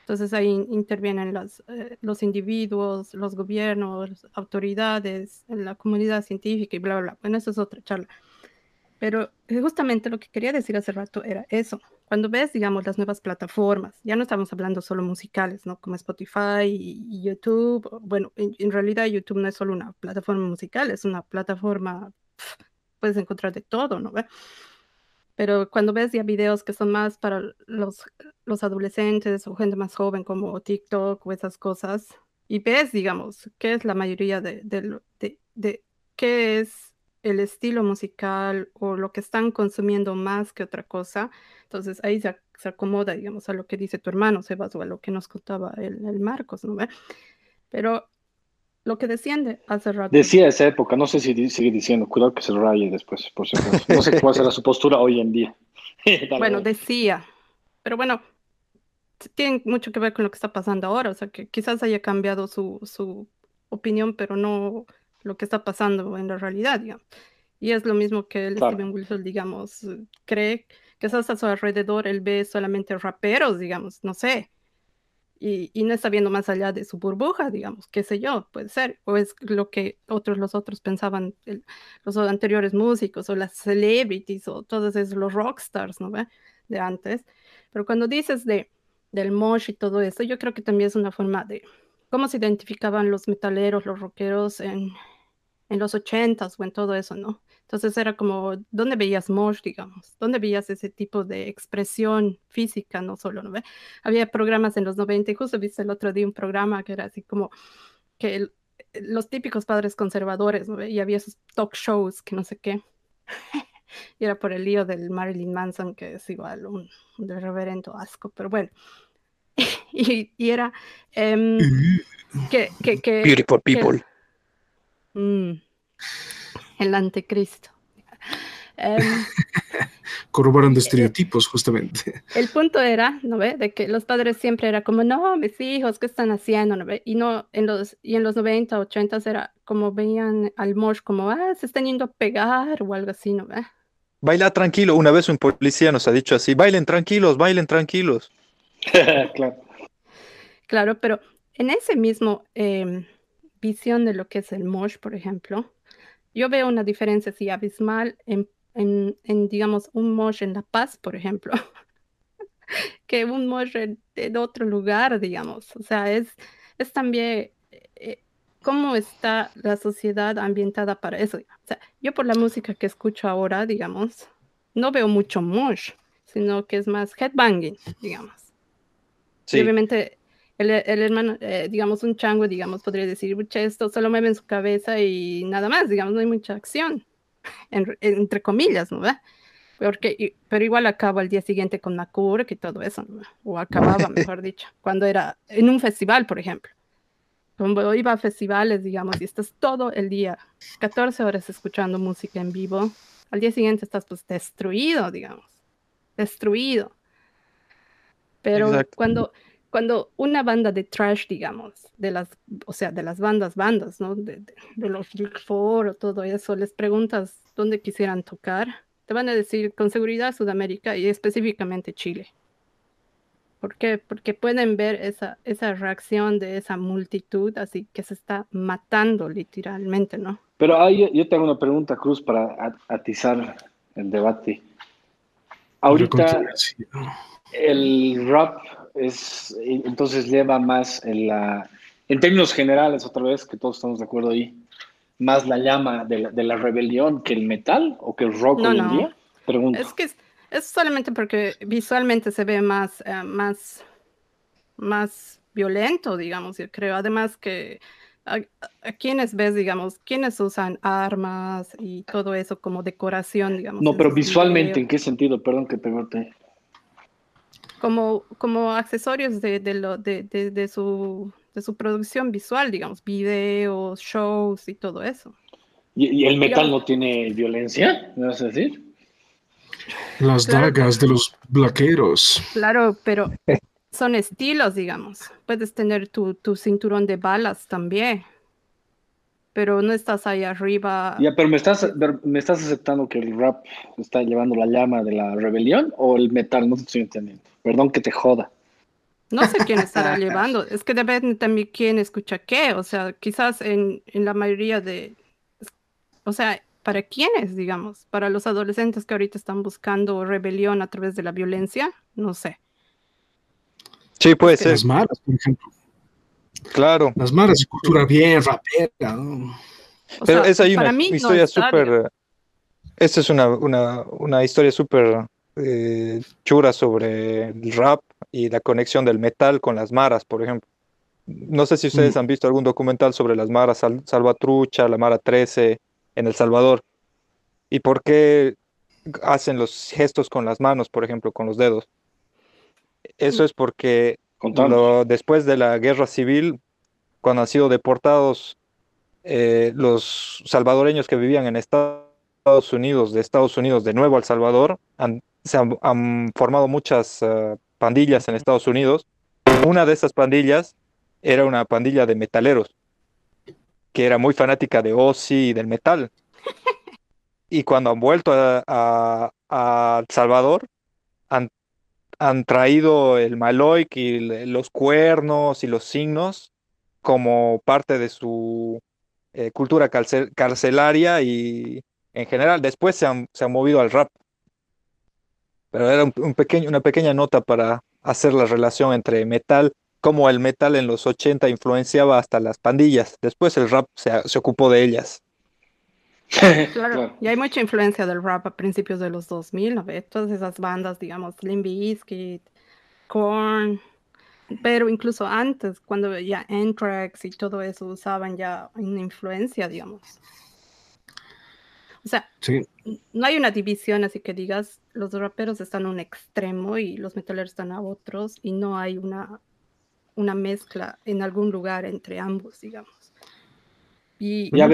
Entonces ahí intervienen las, eh, los individuos, los gobiernos, autoridades, la comunidad científica y bla, bla, bla. Bueno, eso es otra charla. Pero eh, justamente lo que quería decir hace rato era eso. Cuando ves, digamos, las nuevas plataformas, ya no estamos hablando solo musicales, ¿no? Como Spotify y, YouTube. Bueno, en, realidad YouTube no es solo una plataforma musical, es una plataforma, puedes encontrar de todo, ¿no? ¿Ve? Pero cuando ves ya videos que son más para los, los adolescentes o gente más joven como TikTok o esas cosas, y ves, digamos, qué es la mayoría de, de, de, qué es el estilo musical o lo que están consumiendo más que otra cosa, entonces ahí se, se acomoda, digamos, a lo que dice tu hermano, Sebas, o a lo que nos contaba el, el Marcos, ¿no? Pero lo que desciende hace rato. Decía esa época, no sé si sigue diciendo, cuidado que se raye después, por si No sé cuál será su postura hoy en día. bueno, decía, pero bueno, tiene mucho que ver con lo que está pasando ahora, o sea, que quizás haya cambiado su, su opinión, pero no lo que está pasando en la realidad, digamos. Y es lo mismo que el Steven Wilson, digamos, cree que a su alrededor, él ve solamente raperos, digamos, no sé, y, no está viendo más allá de su burbuja, digamos, qué sé yo, puede ser, o es lo que otros, los otros pensaban, los anteriores músicos, o las celebrities, o todos esos, los rockstars, ¿no ve? De antes. Pero cuando dices de, del mosh y todo eso, yo creo que también es una forma de cómo se identificaban los metaleros, los rockeros en, en los ochentas o en todo eso, ¿no? Entonces era como, ¿dónde veías mosh, digamos? ¿Dónde veías ese tipo de expresión física, no solo, ¿no? Había programas en los 90 y justo viste el otro día un programa que era así como que los típicos padres conservadores, ¿no? Y había esos talk shows que no sé qué. y era por el lío del Marilyn Manson, que es igual un, de reverendo asco, pero bueno. y, era em, que, que, que, Beautiful people. Mm, el anticristo. Um, Corroborando estereotipos, justamente. El punto era, ¿no ve? De que los padres siempre era como, no, mis hijos, ¿qué están haciendo? ¿no ve? Y, no, en los, y en los 90, 80 era como veían al mosh como, ah, se están yendo a pegar o algo así, ¿no ve? Baila tranquilo. Una vez un policía nos ha dicho así, bailen tranquilos, bailen tranquilos. claro. Claro, pero en ese mismo eh, visión de lo que es el mosh, por ejemplo, yo veo una diferencia así abismal en en, digamos, un mosh en La Paz, por ejemplo, que un mosh en, otro lugar, digamos. O sea, es, es también eh, cómo está la sociedad ambientada para eso. O sea, yo por la música que escucho ahora, digamos, no veo mucho mosh, sino que es más headbanging, digamos. Sí. obviamente el, el, hermano, eh, digamos, un chango, digamos, podría decir, esto solo mueve en su cabeza y nada más, digamos, no hay mucha acción entre comillas, ¿no? Porque, pero igual acabo al día siguiente con Makur y todo eso, o acababa, mejor dicho, cuando era en un festival, por ejemplo. Cuando iba a festivales, digamos, y estás todo el día, 14 horas escuchando música en vivo, al día siguiente estás pues destruido, digamos, destruido. Pero cuando cuando una banda de trash, digamos, de las, o sea, de las bandas, bandas, ¿no? De, los Big Four o todo eso, les preguntas dónde quisieran tocar, te van a decir con seguridad Sudamérica y específicamente Chile. ¿Por qué? Porque pueden ver esa, esa reacción de esa multitud, así que se está matando literalmente, ¿no? Pero ahí yo tengo una pregunta, Cruz, para atizar el debate. Ahorita el rap es entonces lleva más en la, en términos generales, otra vez, que todos estamos de acuerdo ahí, más la llama de la, de la rebelión que el metal o que el rock hoy en día? Pregunto. Es que es, solamente porque visualmente se ve más, eh, más, más violento, digamos, yo creo. Además que a, quienes ves, digamos, quienes usan armas y todo eso como decoración, digamos. No, pero visualmente, ¿en qué sentido? Perdón que te corte como, como accesorios de, de, lo, de, de, su, de su producción visual, digamos, videos, shows y todo eso. ¿Y, el metal no tiene violencia? ¿Me vas a decir? Las dagas de los blaqueros. Claro, pero son estilos, digamos. Puedes tener tu, tu cinturón de balas también pero no estás ahí arriba. Ya, pero me estás, me estás aceptando que el rap está llevando la llama de la rebelión o el metal, no te estoy entendiendo. Perdón que te joda. No sé quién estará llevando, es que depende también quién escucha qué, o sea, quizás en, en la mayoría de, o sea, ¿para quiénes, digamos? ¿Para los adolescentes que ahorita están buscando rebelión a través de la violencia? No sé. Sí, puede ser. Las malas, por ejemplo. Claro. Las malas de cultura bien rapera. Pero es ahí una historia súper. Esta es una, una, una historia súper eh, chura sobre el rap y la conexión del metal con las maras, por ejemplo. No sé si ustedes mm. han visto algún documental sobre las maras Salvatrucha, la Mara 13 en El Salvador. Y por qué hacen los gestos con las manos, por ejemplo, con los dedos. Eso mm. es porque después de la guerra civil, cuando han sido deportados eh, los salvadoreños que vivían en Estados Unidos, de Estados Unidos de nuevo al Salvador, se han, formado muchas eh, pandillas en Estados Unidos. Una de esas pandillas era una pandilla de metaleros, que era muy fanática de Ozzy y del metal. Y cuando han vuelto a, a Salvador, han han traído el maloic y los cuernos y los signos como parte de su eh, cultura carcelaria y en general después se han, movido al rap. Pero era un, pequeño, una pequeña nota para hacer la relación entre metal, como el metal en los 80 influenciaba hasta las pandillas. Después el rap se, se ocupó de ellas. Claro, y hay mucha influencia del rap a principios de los 2000, ¿no? Todas esas bandas, digamos, Limp Bizkit, Korn, pero incluso antes, cuando ya Anthrax y todo eso usaban ya una influencia, digamos. O sea, no hay una división así que digas, los raperos están a un extremo y los metaleros están a otros, y no hay una, una mezcla en algún lugar entre ambos, digamos. Y ya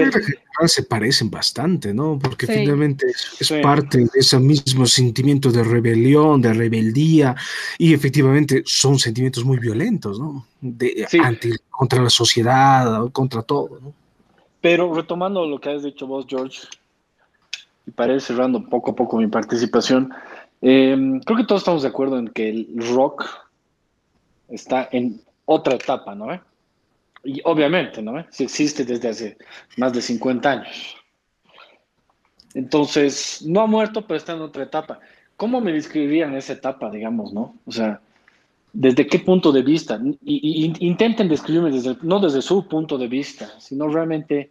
se parecen bastante, ¿no? Porque finalmente es, parte de ese mismo sentimiento de rebelión, de rebeldía, y efectivamente son sentimientos muy violentos, ¿no? De, contra la sociedad, contra todo, ¿no? Pero retomando lo que has dicho vos, George, y para ir cerrando poco a poco mi participación, em, creo que todos estamos de acuerdo en que el rock está en otra etapa, ¿no? Y obviamente, ¿no? Si existe desde hace más de 50 años. Entonces, no ha muerto, pero está en otra etapa. ¿Cómo me describirían esa etapa, digamos, no? O sea, ¿desde qué punto de vista? Y, intenten describirme desde, no desde su punto de vista, sino realmente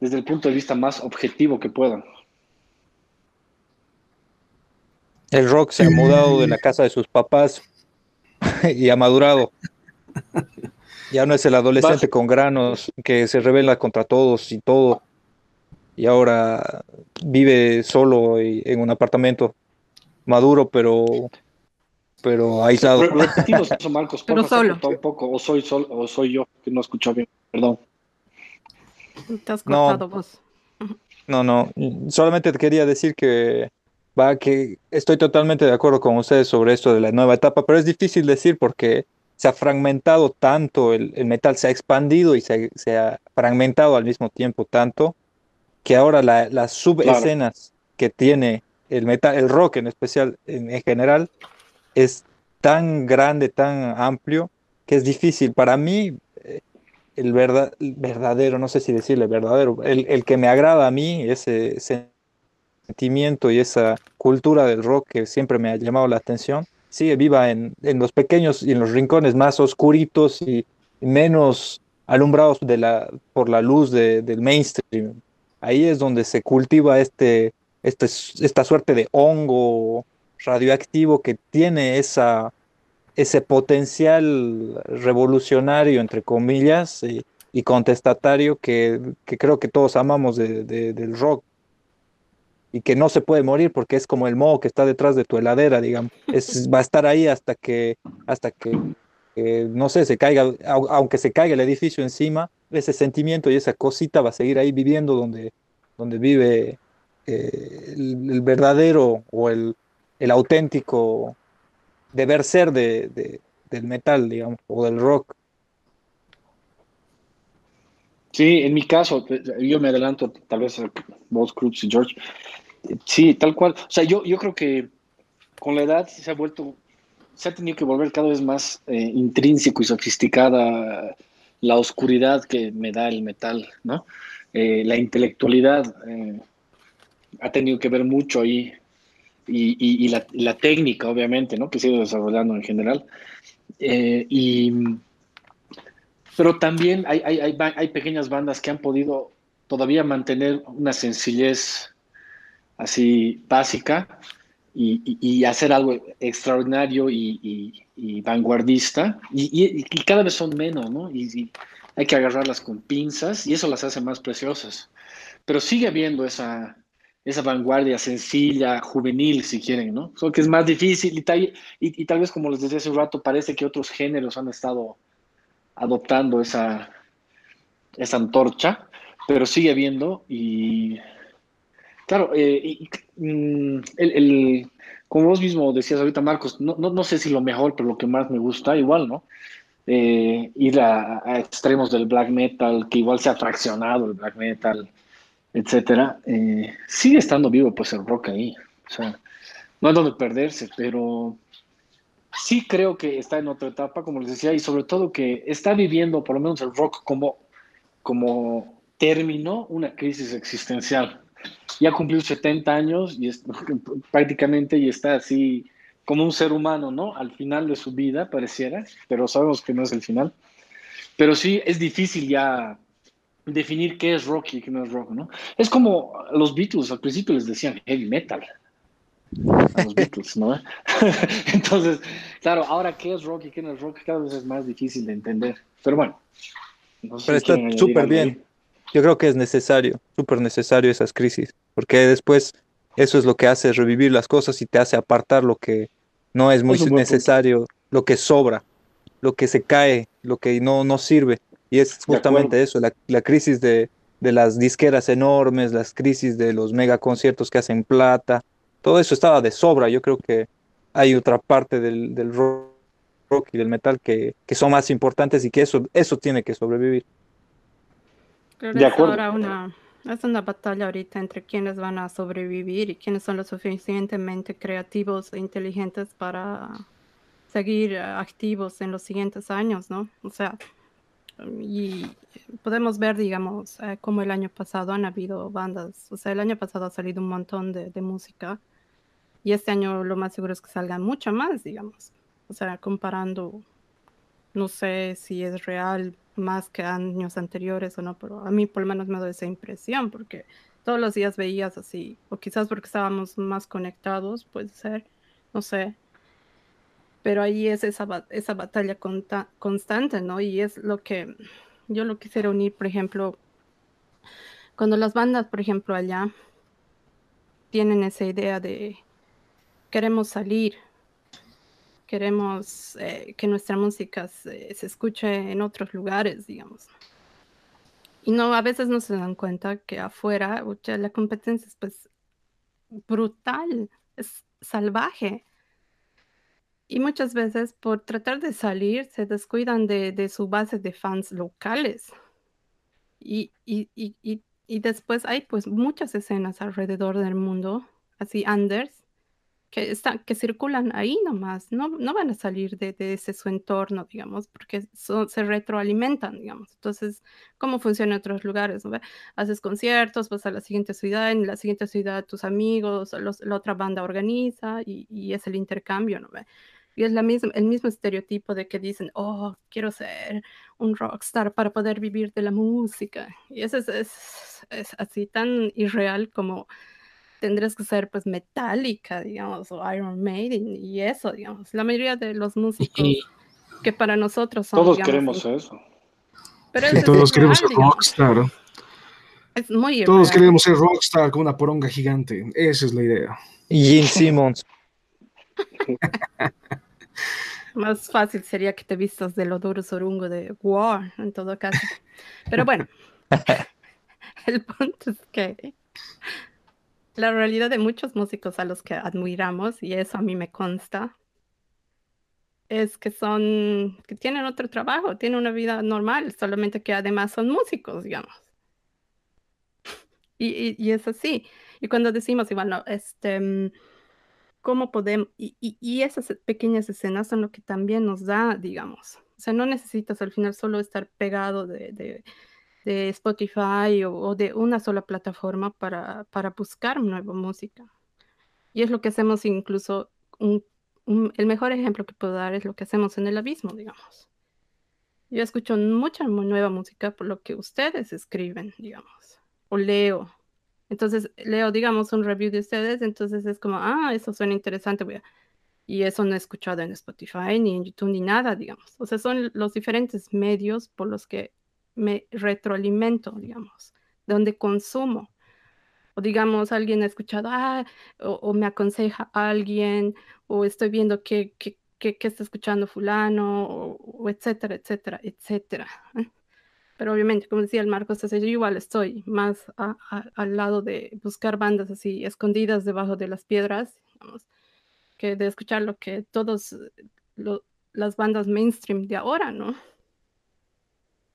desde el punto de vista más objetivo que puedan. El rock se ha mudado de la casa de sus papás y ha madurado. Ya no es el adolescente con granos que se revela contra todos y todo. Y ahora vive solo en un apartamento maduro, pero pero aislado. Repetimos eso, Marcos. Pero solo. Un poco, o soy, sol, o soy yo que no escucho bien. Perdón. Te has cortado no, vos. No, no. Solamente te quería decir que va que estoy totalmente de acuerdo con ustedes sobre esto de la nueva etapa, pero es difícil decir porque se ha fragmentado tanto, el, metal se ha expandido y se, ha fragmentado al mismo tiempo tanto, que ahora las subescenas que tiene el metal, el rock en especial, en, general, es tan grande, tan amplio, que es difícil. Para mí, eh, el, verdadero, no sé si decirle verdadero, el, el, que me agrada a mí, ese sentimiento y esa cultura del rock que siempre me ha llamado la atención, sigue viva en, los pequeños y en los rincones más oscuritos y menos alumbrados de la, por la luz del mainstream. Ahí es donde se cultiva este, este, esta suerte de hongo radioactivo que tiene esa, ese potencial revolucionario, entre comillas, y, contestatario que, creo que todos amamos del rock y que no se puede morir porque es como el moho que está detrás de tu heladera, digamos. Es, va a estar ahí hasta que, hasta que no sé, se caiga, aunque se caiga el edificio encima, ese sentimiento y esa cosita va a seguir ahí viviendo donde, donde vive eh, el, verdadero o el, el, auténtico deber ser de, del metal, digamos, o del rock. Sí, en mi caso, yo me adelanto, tal vez vos, Cruz y George, Sí, tal cual. O sea, yo, yo creo que con la edad se ha vuelto, se ha tenido que volver cada vez más eh, intrínseco y sofisticada la oscuridad que me da el metal, ¿no? Eh, la intelectualidad eh, ha tenido que ver mucho ahí y, y, la, técnica, obviamente, ¿no? Que ido desarrollando en general. y, pero también hay, hay pequeñas bandas que han podido todavía mantener una sencillez así básica y, hacer algo extraordinario y, vanguardista y, cada vez son menos, ¿no? Y, hay que agarrarlas con pinzas y eso las hace más preciosas. Pero sigue habiendo esa, esa vanguardia sencilla, juvenil, si quieren, ¿no? Solo que es más difícil y tal, y, tal vez, como les decía hace un rato, parece que otros géneros han estado adoptando esa, esa antorcha, pero sigue habiendo y Claro, eh, mm, el, como vos mismo decías ahorita, Marcos, no, no, sé si lo mejor, pero lo que más me gusta, igual, ¿no? Eh, ir a, extremos del black metal, que igual se ha fraccionado el black metal, etcétera. Eh, sigue estando vivo, pues, el rock ahí. O sea, no hay donde perderse, pero sí creo que está en otra etapa, como les decía, y sobre todo que está viviendo, por lo menos el rock, como, como término, una crisis existencial ya cumplió 70 años y es, prácticamente y está así como un ser humano, ¿no? Al final de su vida, pareciera, pero sabemos que no es el final. Pero sí es difícil ya definir qué es rock y qué no es rock, ¿no? Es como los Beatles al principio les decían heavy metal. a los Beatles, ¿no? Entonces, claro, ahora qué es rock y qué no es rock cada vez es más difícil de entender. Pero bueno. Pero está súper bien. Yo creo que es necesario, súper necesario esas crisis, porque después eso es lo que hace revivir las cosas y te hace apartar lo que no es muy necesario, lo que sobra, lo que se cae, lo que no, no sirve. Y es justamente eso, la, la crisis de, de las disqueras enormes, las crisis de los mega conciertos que hacen plata, todo eso estaba de sobra. Yo creo que hay otra parte del, del rock y del metal que, que, son más importantes y que eso, eso tiene que sobrevivir. De acuerdo. ahora una, es una batalla ahorita entre quienes van a sobrevivir y quienes son lo suficientemente creativos e inteligentes para seguir activos en los siguientes años, ¿no? O sea, y podemos ver, digamos, eh, como el año pasado han habido bandas, o sea, el año pasado ha salido un montón de, de, música y este año lo más seguro es que salgan mucho más, digamos. O sea, comparando, no sé si es real más que años anteriores o no, pero a mí por lo menos me da esa impresión porque todos los días veías así, o quizás porque estábamos más conectados, puede ser, no sé, pero ahí es esa, esa batalla constante, ¿no? Y es lo que yo lo quisiera unir, por ejemplo, cuando las bandas, por ejemplo, allá tienen esa idea de queremos salir, queremos eh, que nuestra música se, escuche en otros lugares, digamos. Y no, a veces no se dan cuenta que afuera la competencia es pues brutal, es salvaje. Y muchas veces por tratar de salir se descuidan de, su base de fans locales. Y, y, después hay pues muchas escenas alrededor del mundo, así Anders, que, están, que circulan ahí nomás, no, no van a salir de, ese su entorno, digamos, porque se retroalimentan, digamos. Entonces, ¿cómo funciona en otros lugares? Haces conciertos, vas a la siguiente ciudad, en la siguiente ciudad tus amigos, la otra banda organiza y, y es el intercambio, ¿no? Y es la misma, el mismo estereotipo de que dicen, oh, quiero ser un rockstar para poder vivir de la música. Y eso es, es, así tan irreal como tendrías que ser pues metálica, digamos, o Iron Maiden y eso, digamos. La mayoría de los músicos que para nosotros son... Todos queremos eso. Pero todos queremos ser rockstar. Es muy Todos queremos ser rockstar con una poronga gigante. Esa es la idea. Y Simmons. Más fácil sería que te vistas del odor sorungo de War, en todo caso. Pero bueno, el punto es que la realidad de muchos músicos a los que admiramos, y eso a mí me consta, es que son, que tienen otro trabajo, tienen una vida normal, solamente que además son músicos, digamos. Y, y, es así. Y cuando decimos, igual, no, este mm, cómo podemos, y, esas pequeñas escenas son lo que también nos da, digamos. O sea, no necesitas al final solo estar pegado de, Spotify o, de una sola plataforma para, para buscar nueva música. Y es lo que hacemos incluso, el mejor ejemplo que puedo dar es lo que hacemos en el abismo, digamos. Yo escucho mucha nueva música por lo que ustedes escriben, digamos, o leo, entonces leo, digamos, un review de ustedes, entonces es como, ah, eso suena interesante, voy a... Y eso no he escuchado en Spotify, ni en YouTube, ni nada, digamos. O sea, son los diferentes medios por los que me retroalimento, digamos, donde consumo. O digamos, alguien ha escuchado, ah, o, me aconseja alguien, o estoy viendo qué, qué, qué, está escuchando fulano, o, o etcétera, etcétera, etcétera. Pero obviamente, como decía el Marcos, yo igual estoy más al lado de buscar bandas así escondidas debajo de las piedras, que de escuchar lo que todos las bandas mainstream de ahora, ¿no?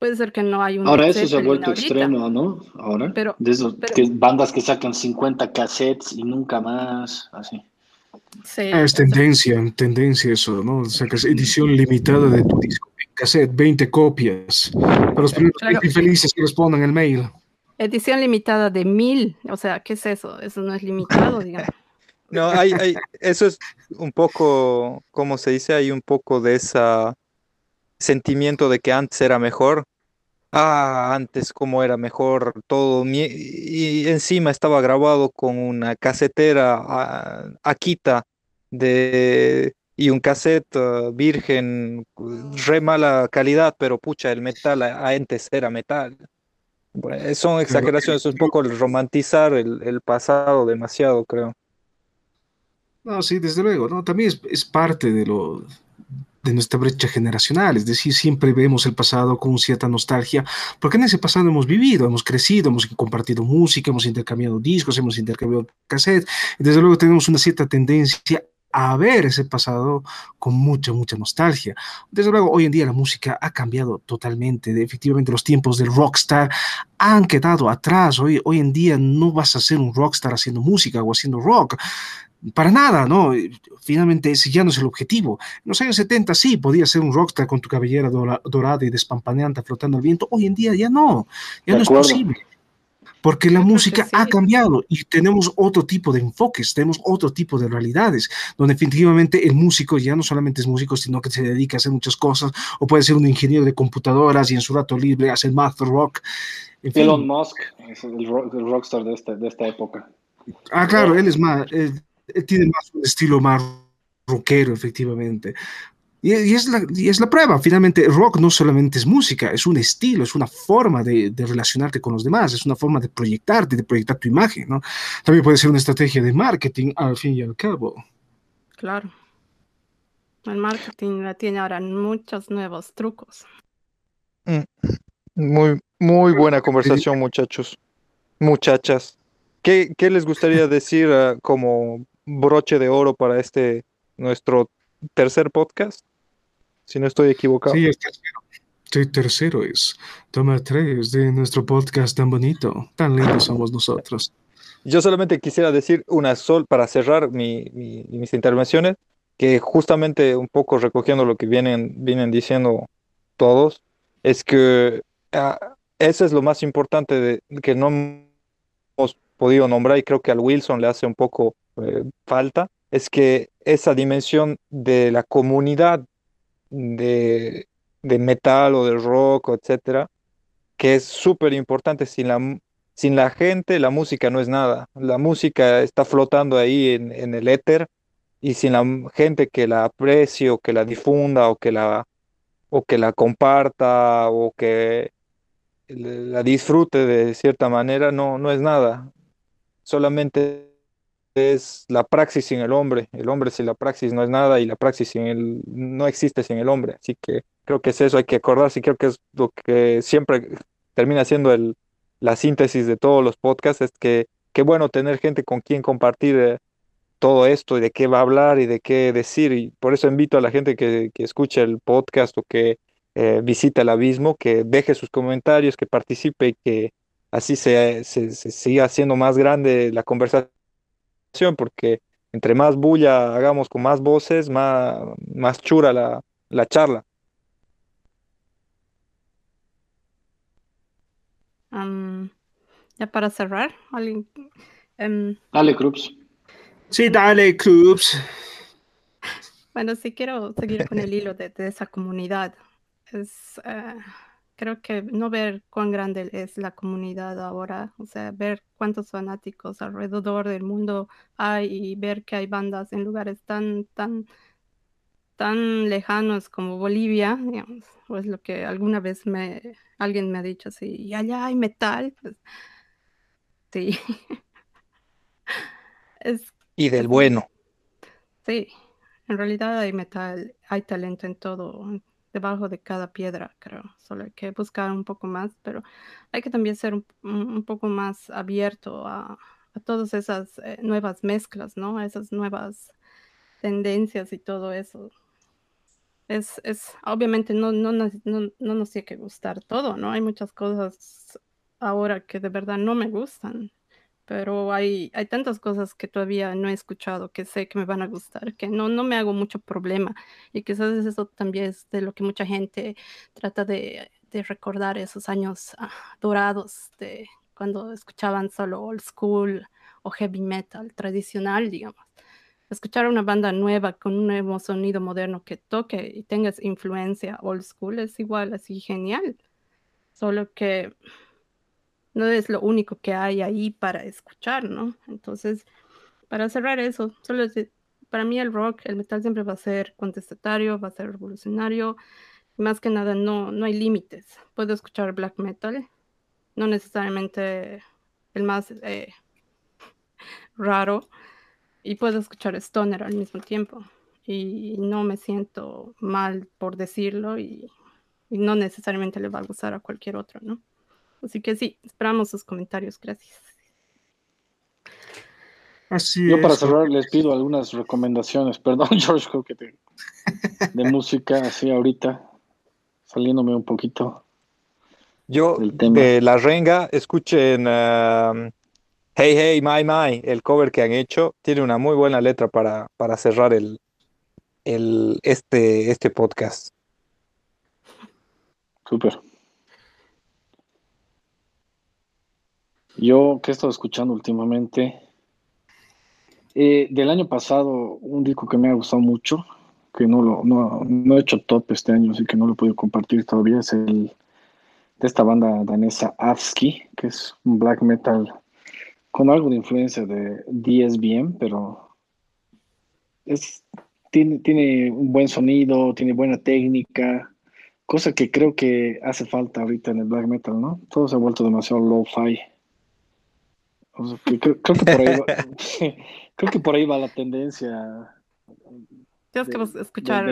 Puede ser que no hay un... Ahora eso se ha vuelto extremo, ¿no? Ahora. Pero, que bandas que sacan 50 cassettes y nunca más, así. Sí, ah, es tendencia, tendencia eso, ¿no? Sacas edición limitada de tu disco cassette, 20 copias. Para los primeros infelices que respondan el mail. Edición limitada de mil. O sea, ¿qué es eso? Eso no es limitado, digamos. No, hay, hay, eso es un poco, como se dice, hay un poco de ese sentimiento de que antes era mejor, ah, antes cómo era mejor todo, y encima estaba grabado con una casetera ah, Akita de, y un cassette ah, virgen, re mala calidad, pero pucha, el metal antes era metal. son exageraciones, es un poco el romantizar el, el pasado demasiado, creo. No, sí, desde luego, ¿no? También es, es parte de lo, de nuestra brecha generacional, es decir, siempre vemos el pasado con cierta nostalgia, porque en ese pasado hemos vivido, hemos crecido, hemos compartido música, hemos intercambiado discos, hemos intercambiado cassette, y desde luego tenemos una cierta tendencia a ver ese pasado con mucha, mucha nostalgia. Desde luego, hoy en día la música ha cambiado totalmente. Efectivamente, los tiempos del rockstar han quedado atrás. Hoy, hoy en día no vas a ser un rockstar haciendo música o haciendo rock. Para nada, ¿no? Finalmente ese ya no es el objetivo. En los años 70 sí, podía ser un rockstar con tu cabellera dorada y despampaneante flotando al viento. Hoy en día ya no, ya no es posible. Porque la música ha cambiado y tenemos otro tipo de enfoques, tenemos otro tipo de realidades, donde definitivamente el músico ya no solamente es músico, sino que se dedica a hacer muchas cosas, o puede ser un ingeniero de computadoras y en su rato libre hacer math rock. Elon Musk es el, rockstar de esta, de esta época. Ah, claro, él es más, eh, tiene más un estilo más rockero, efectivamente. Y, es la, y, es la, prueba, finalmente, rock no solamente es música, es un estilo, es una forma de, de, relacionarte con los demás, es una forma de proyectarte, de proyectar tu imagen, ¿no? También puede ser una estrategia de marketing, al fin y al cabo. Claro. El marketing tiene ahora muchos nuevos trucos. Mm. Muy, muy buena conversación, muchachos. Muchachas. ¿Qué, qué les gustaría decir uh, como broche de oro para este nuestro tercer podcast, si no estoy equivocado. Sí, es tercero. Sí, tercero es. Toma tres de nuestro podcast tan bonito. Tan lindos somos nosotros. Yo solamente quisiera decir una sol para cerrar mi, mis intervenciones, que justamente un poco recogiendo lo que vienen, vienen diciendo todos, es que uh, eso es lo más importante de, que no hemos podido nombrar y creo que al Wilson le hace un poco eh, falta es que esa dimensión de la comunidad de, metal o de rock, etcétera, que es súper importante. Sin la, sin la gente, la música no es nada. La música está flotando ahí en, el éter y sin la gente que la aprecie o que la difunda o que la, o que la comparta o que la disfrute de cierta manera, no, no es nada. Solamente es la praxis sin el hombre. El hombre sin la praxis no es nada y la praxis sin el, no existe sin el hombre. Así que creo que es eso, hay que acordarse y creo que es lo que siempre termina siendo el, la síntesis de todos los podcasts, es que qué bueno tener gente con quien compartir eh, todo esto y de qué va a hablar y de qué decir. Y por eso invito a la gente que, que escuche el podcast o que eh, visite el abismo, que deje sus comentarios, que participe y que así se, se siga haciendo más grande la conversación porque entre más bulla hagamos con más voces, más, más chura la, la charla. ya para cerrar, em, dale, Krups. Sí, dale, Krups. Bueno, sí quiero seguir con el hilo de, esa comunidad. Es, eh, creo que no ver cuán grande es la comunidad ahora, o sea, ver cuántos fanáticos alrededor del mundo hay y ver que hay bandas en lugares tan, tan, tan lejanos como Bolivia, digamos, o es lo que alguna vez me, alguien me ha dicho así, y allá hay metal, pues, sí. y del bueno. Sí, en realidad hay metal, hay talento en todo, debajo de cada piedra, creo. Solo hay que buscar un poco más, pero hay que también ser un, poco más abierto a, todas esas eh, nuevas mezclas, ¿no? A esas nuevas tendencias y todo eso. Es, es obviamente no, no, no, no nos tiene que gustar todo, ¿no? Hay muchas cosas ahora que de verdad no me gustan pero hay, hay tantas cosas que todavía no he escuchado que sé que me van a gustar, que no, no me hago mucho problema. Y quizás eso también es de lo que mucha gente trata de, de recordar esos años ah, dorados de cuando escuchaban solo old school o heavy metal tradicional, digamos. Escuchar una banda nueva con un nuevo sonido moderno que toque y tengas influencia old school es igual así genial. solo que no es lo único que hay ahí para escuchar, ¿no? Entonces, para cerrar eso, solo para mí el rock, el metal siempre va a ser contestatario, va a ser revolucionario, más que nada no, no hay límites. Puedo escuchar black metal, no necesariamente el más eh, raro, y puedo escuchar stoner al mismo tiempo. Y no me siento mal por decirlo y, no necesariamente le va a gustar a cualquier otro, ¿no? Así que sí, esperamos sus comentarios. Gracias. Así Yo para cerrar les pido algunas recomendaciones, perdón George, que te, de música así ahorita, saliéndome un poquito. Yo de La Renga, escuchen um, Hey Hey My My, el cover que han hecho, tiene una muy buena letra para, para cerrar el, el, este, este podcast. Súper. Yo, que he estado escuchando últimamente? Eh, del año pasado, un disco que me ha gustado mucho, que no lo no, no he hecho top este año, así que no lo he podido compartir todavía, es el de esta banda danesa Avsky, que es un black metal con algo de influencia de DSBM, pero es, tiene, tiene un buen sonido, tiene buena técnica, cosa que creo que hace falta ahorita en el black metal, ¿no? Todo se ha vuelto demasiado low-fi. Creo, que por ahí va, creo que por ahí va la tendencia. Tienes que escuchar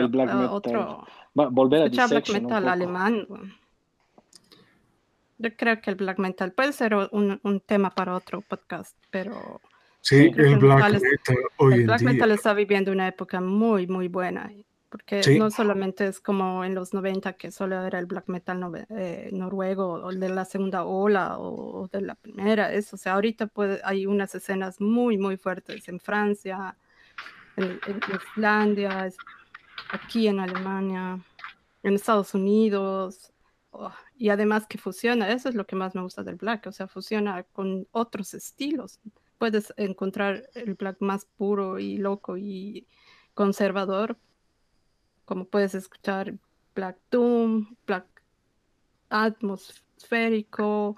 otro. volver a black metal alemán. Yo creo que el black metal puede ser un, un tema para otro podcast, pero sí, el black metal, hoy el black metal está viviendo una época muy, muy buena, porque no solamente es como en los 90 que solo era el black metal eh, noruego o el de la segunda ola o, de la primera, eso, o sea, ahorita puede, hay unas escenas muy, muy fuertes en Francia, en, en Islandia, aquí en Alemania, en Estados Unidos, Oh, y además que fusiona, eso es lo que más me gusta del black, o sea, fusiona con otros estilos. Puedes encontrar el black más puro y loco y conservador, como puedes escuchar black doom, black atmosférico.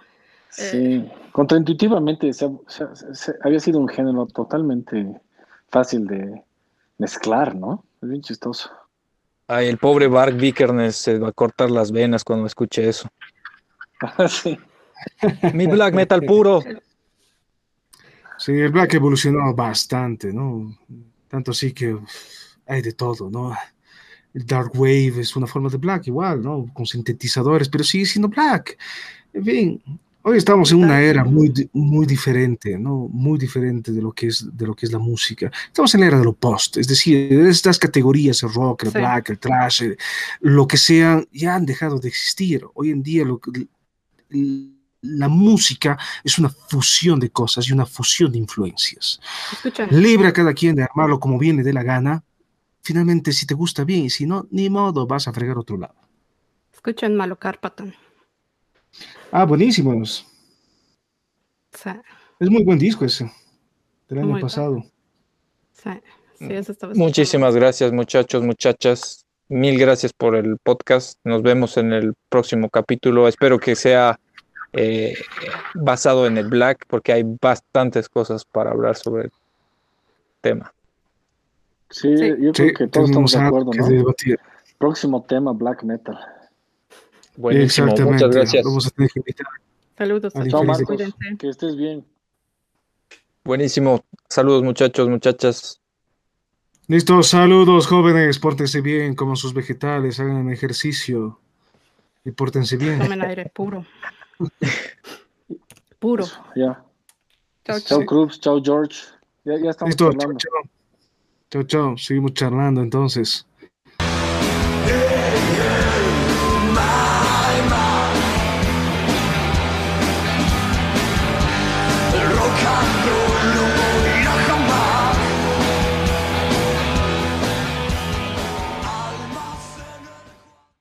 Eh, sí, contraintuitivamente había sido un género totalmente fácil de mezclar, ¿no? Es bien chistoso. Ay, el pobre Bark Vikernes se va a cortar las venas cuando escuche eso. sí. Mi black metal puro. Sí, el black evolucionó bastante, ¿no? Tanto así que hay de todo, ¿no? El dark wave es una forma de black igual, ¿no? Con sintetizadores, pero sigue siendo black. En fin, Hoy estamos en una era muy, muy diferente, ¿no? Muy diferente de lo, que es, de lo que es la música. Estamos en la era de lo post, es decir, estas categorías, el rock, el black, el trash, lo que sean, ya han dejado de existir. Hoy en día lo, la música es una fusión de cosas y una fusión de influencias. Libre a cada quien de armarlo como viene de la gana. Finalmente, si te gusta bien y si no, ni modo, vas a fregar otro lado. Escuchen Malo Carpatón. Ah, buenísimos. Sí. Es muy buen disco ese, del año pasado. Sí, sí, eso estaba Muchísimas gracias, muchachos, muchachas. Mil gracias por el podcast. Nos vemos en el próximo capítulo. Espero que sea eh, basado en el Black, porque hay bastantes cosas para hablar sobre el tema. Sí, yo creo que todos estamos de acuerdo, ¿no? Próximo tema, Black Metal. Buenísimo, muchas gracias. Saludos. Chao, Marcos. Que estés bien. Buenísimo. Saludos, muchachos, muchachas. Listo, saludos, jóvenes. Pórtense bien, coman sus vegetales, hagan ejercicio y pórtense bien. Tomen aire puro. puro. Ya. Chao, chao. Cruz, chao, George. Ya, ya estamos Listo, chao, chao. Chao, chao. Seguimos charlando entonces.